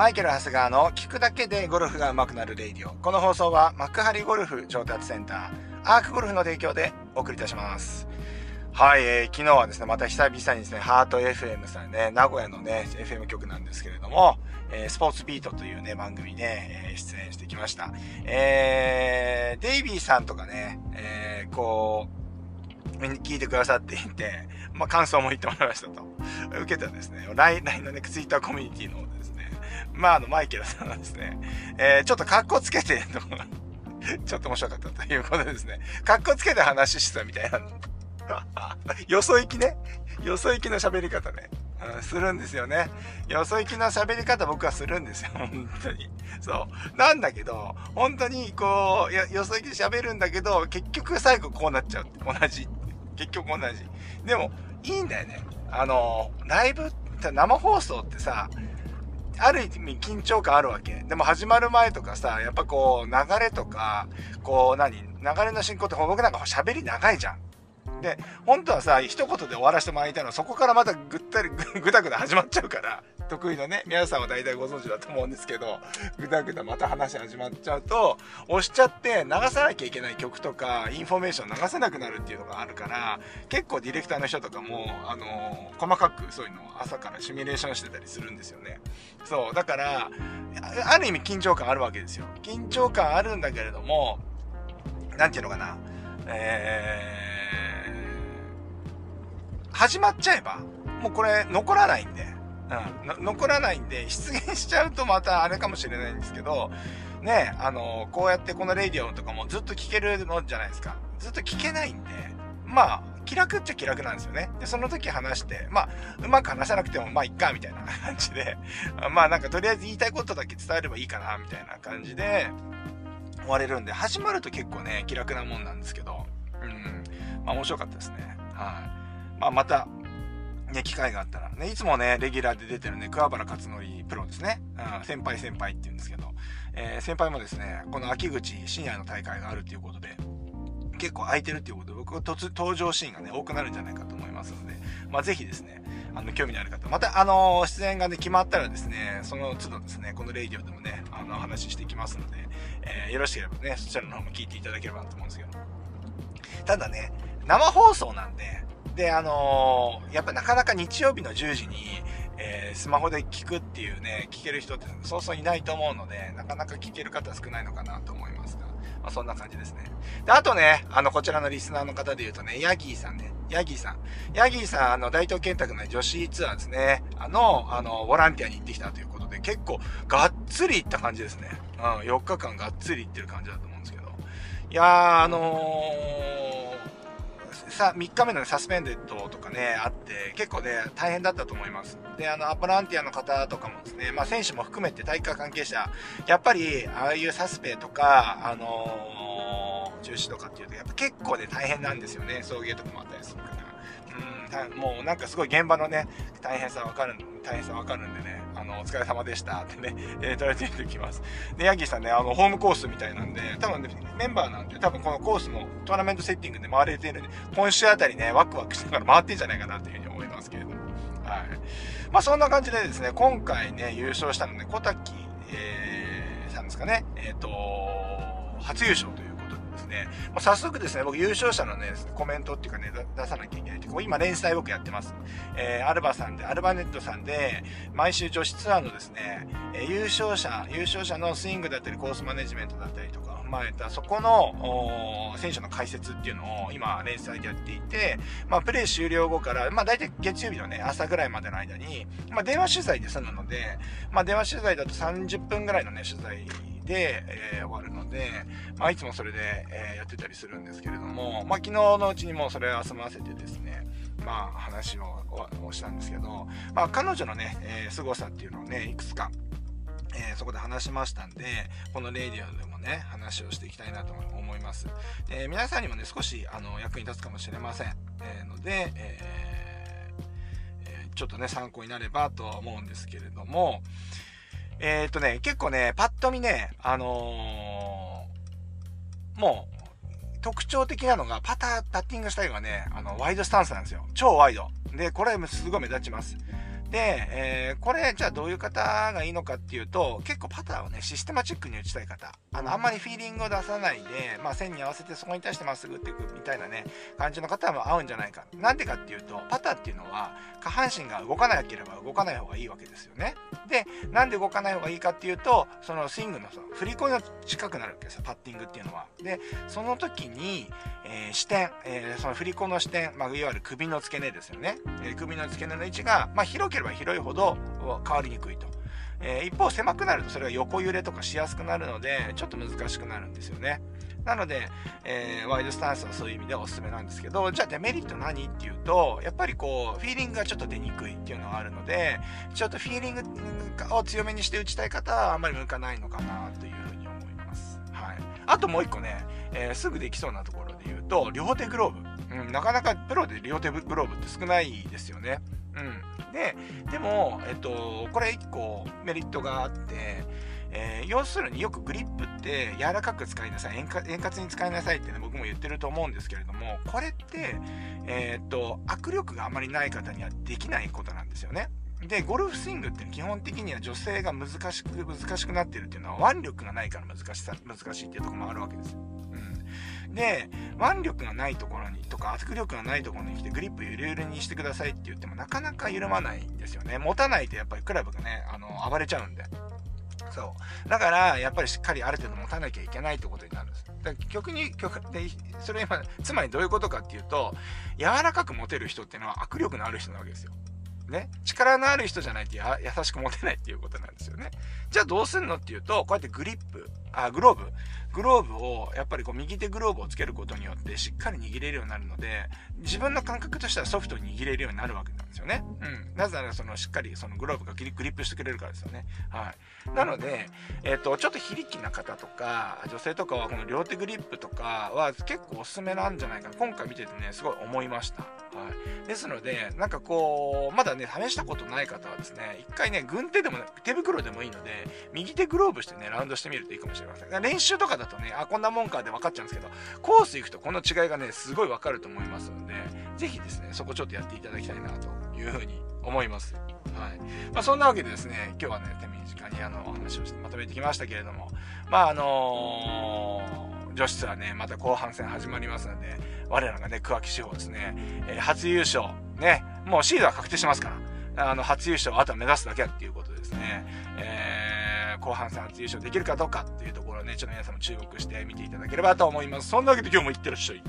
マイケル・ハスガーの聞くだけでゴルフが上手くなるレイディオ。この放送は幕張ゴルフ上達センター、アークゴルフの提供でお送りいたします。はい、えー、昨日はですね、また久々にですね、ハート FM さんね、名古屋のね、FM 局なんですけれども、えー、スポーツビートというね、番組ね、えー、出演してきました。えー、デイビーさんとかね、えー、こう、聞いてくださっていて、まあ、感想も言ってもらいましたと。受けたですね、LINE のね、ツイッターコミュニティのですね、まあ、あの、マイケルさんがですね、えー、ちょっと格好つけて、ちょっと面白かったということですね、格好つけて話してたみたいな。よそ行きね。よそ行きの喋り方ね。するんですよね。よそ行きの喋り方僕はするんですよ。本当に。そう。なんだけど、本当にこう、よよそ行きで喋るんだけど、結局最後こうなっちゃう。同じ。結局同じ。でも、いいんだよね。あの、ライブって生放送ってさ、ある意味緊張感あるわけ。でも始まる前とかさ、やっぱこう流れとか、こう何流れの進行って僕なんか喋り長いじゃん。で、本当はさ、一言で終わらせてもらいたいのは、そこからまたぐったり、ぐだぐだ始まっちゃうから、得意のね、皆さんは大体ご存知だと思うんですけど、ぐだぐだまた話始まっちゃうと、押しちゃって流さなきゃいけない曲とか、インフォメーション流せなくなるっていうのがあるから、結構ディレクターの人とかも、あの、細かくそういうのを朝からシミュレーションしてたりするんですよね。そう、だから、ある意味緊張感あるわけですよ。緊張感あるんだけれども、なんていうのかな、えー、始まっちゃえば、もうこれ残らないんで、うん、残らないんで、出現しちゃうとまたあれかもしれないんですけど、ね、あの、こうやってこのレディオとかもずっと聞けるのじゃないですか。ずっと聞けないんで、まあ、気楽っちゃ気楽なんですよね。で、その時話して、まあ、うまく話さなくても、まあ、いっか、みたいな 感じで、まあ、なんかとりあえず言いたいことだけ伝えればいいかな、みたいな感じで、終われるんで、始まると結構ね、気楽なもんなんですけど、うん、まあ、面白かったですね。はい、まあ、また、ね、機会があったら、ね、いつもね、レギュラーで出てるね、桑原勝則プロですね。うん、先輩先輩って言うんですけど、えー、先輩もですね、この秋口深夜の大会があるっていうことで、結構空いてるっていうことで、僕は登場シーンがね、多くなるんじゃないかと思いますので、まあ、ぜひですね、あの、興味のある方、また、あの、出演がね、決まったらですね、その都度ですね、このレイディオでもね、あの、話していきますので、えー、よろしければね、そちらの方も聞いていただければなと思うんですけど。ただね、生放送なんで、で、あのー、やっぱなかなか日曜日の10時に、えー、スマホで聞くっていうね、聞ける人ってそうそういないと思うので、なかなか聞ける方少ないのかなと思いますが、まあ、そんな感じですね。で、あとね、あの、こちらのリスナーの方で言うとね、ヤギーさんね、ヤギーさん。ヤギーさん、あの、大東健太の女子ツアーですね、あの、あの、ボランティアに行ってきたということで、結構、がっつり行った感じですね。うん、4日間がっつり行ってる感じだと思うんですけど。いやー、あのー、さ、3日目のサスペンデッドとかね、あって、結構ね、大変だったと思います。で、あの、ボランティアの方とかもですね、まあ、選手も含めて大会関係者、やっぱり、ああいうサスペとか、あのー、中止とかっていうと、やっぱ結構ね、大変なんですよね。送迎とかもあったりするから。うん、もうなんかすごい現場のね、大変さわかる、大変さわかるんでね、あの、お疲れ様でしたってね、えー、とりあえず言ってきます。で、ヤギーさんね、あの、ホームコースみたいなんで、多分ね、メンバーなんで、多分このコースのトーナメントセッティングで回れてるんで、今週あたりね、ワクワクしながら回ってんじゃないかなっていうふうに思いますけれども。はい。まあそんな感じでですね、今回ね、優勝したのね、小滝、えー、さんですかね、えっ、ー、と、初優勝というね、まあ、早速ですね、僕優勝者のね、コメントっていうかね、出さなきゃいけないっていう今連載僕やってます。えー、アルバさんで、アルバネットさんで、毎週女子ツアーのですね、え、優勝者、優勝者のスイングだったり、コースマネジメントだったりとか、踏まえた、そこの、選手の解説っていうのを今連載でやっていて、まあ、プレイ終了後から、まあ、大体月曜日のね、朝ぐらいまでの間に、まあ、電話取材で済むので、まあ、電話取材だと30分ぐらいのね、取材で、えー、終わるので、まあ、いつもそれで、えー、やってたりするんですけれども、まあ、昨日のうちにもうそれを済ませてですね、まあ、話をしたんですけど、まあ、彼女のね、えー、凄さっていうのをね、いくつか、えー、そこで話しましたんで、このレイディオでもね、話をしていきたいなと思います。で皆さんにもね、少しあの役に立つかもしれません。えー、ので、えー、ちょっとね、参考になればとは思うんですけれども、えー、っとね、結構ね、パッと見ね、あのー、もう、特徴的なのが、パター、パッティングスタイルがね、あの、ワイドスタンスなんですよ。超ワイド。で、これすごい目立ちます。で、えー、これ、じゃあどういう方がいいのかっていうと、結構パターをね、システマチックに打ちたい方。あの、あんまりフィーリングを出さないで、まあ、線に合わせてそこに対してまっすぐ打っていくみたいなね、感じの方も合うんじゃないか。なんでかっていうと、パターっていうのは、下半身が動かなければ動かない方がいいわけですよね。で、なんで動かない方がいいかっていうと、そのスイングのその振り子が近くなるわけですよ、パッティングっていうのは。で、その時に、えー、視点、えー、その振り子の視点、まあ、いわゆる首の付け根ですよね。えー、首の付け根の位置が、まあ、広ければ広いほど変わりにくいと。えー、一方狭くなるとそれが横揺れとかしやすくなるのでちょっと難しくなるんですよね。なので、えー、ワイドスタンスはそういう意味ではおすすめなんですけど、じゃあデメリット何っていうと、やっぱりこう、フィーリングがちょっと出にくいっていうのがあるので、ちょっとフィーリングを強めにして打ちたい方はあんまり向かないのかなというふうに思います。はい。あともう一個ね、えー、すぐできそうなところで言うと、両手グローブ。うん、なかなかプロで両手グローブって少ないですよね。うん。で、でも、えっと、これ1個メリットがあって、えー、要するによくグリップって柔らかく使いなさい円滑に使いなさいってね僕も言ってると思うんですけれどもこれって、えー、っと握力があまりない方にはできないことなんですよね。でゴルフスイングって基本的には女性が難しく難しくなってるっていうのは腕力がないから難しさ難しいっていうとこもあるわけです。で、腕力がないところにとか圧力がないところに来てグリップゆるゆるにしてくださいって言ってもなかなか緩まないんですよね。持たないとやっぱりクラブがね、あの、暴れちゃうんで。そう。だから、やっぱりしっかりある程度持たなきゃいけないってことになるんです。だから曲に、曲で、それ今、つまりどういうことかっていうと、柔らかく持てる人っていうのは握力のある人なわけですよ。ね、力のある人じゃないと優しく持てないっていうことなんですよね。じゃあどうすんのっていうと、こうやってグリップ、あ、グローブ、グローブを、やっぱりこう右手グローブをつけることによってしっかり握れるようになるので、自分の感覚としてはソフトに握れるようになるわけなんですよね。うん。なぜならそのしっかりそのグローブがグリップしてくれるからですよね。はい。なので、えっ、ー、と、ちょっと非力な方とか、女性とかはこの両手グリップとかは結構おすすめなんじゃないかな。今回見ててね、すごい思いました。はい。ですので、なんかこう、まだね、試したことない方はですね、一回ね、軍手でも、手袋でもいいので、右手グローブしてね、ラウンドしてみるといいかもしれないません。練習とかだとね、あ、こんなもんかで分かっちゃうんですけど、コース行くとこの違いがね、すごい分かると思いますので、ぜひですね、そこちょっとやっていただきたいなというふうに思います。はい。まあ、そんなわけでですね、今日はね、手短にあの、お話をしてまとめてきましたけれども、まあ、あのー、女子ツアーね、また後半戦始まりますので、我らがね、桑木志保ですね、えー、初優勝、ね、もうシードは確定しますから、あの、初優勝、あとは目指すだけっていうことですね、え、後半戦初優勝できるかどうかっていうところをね、ちょっと皆さんも注目して見ていただければと思います。そんなわけで今日もいってらっしゃい。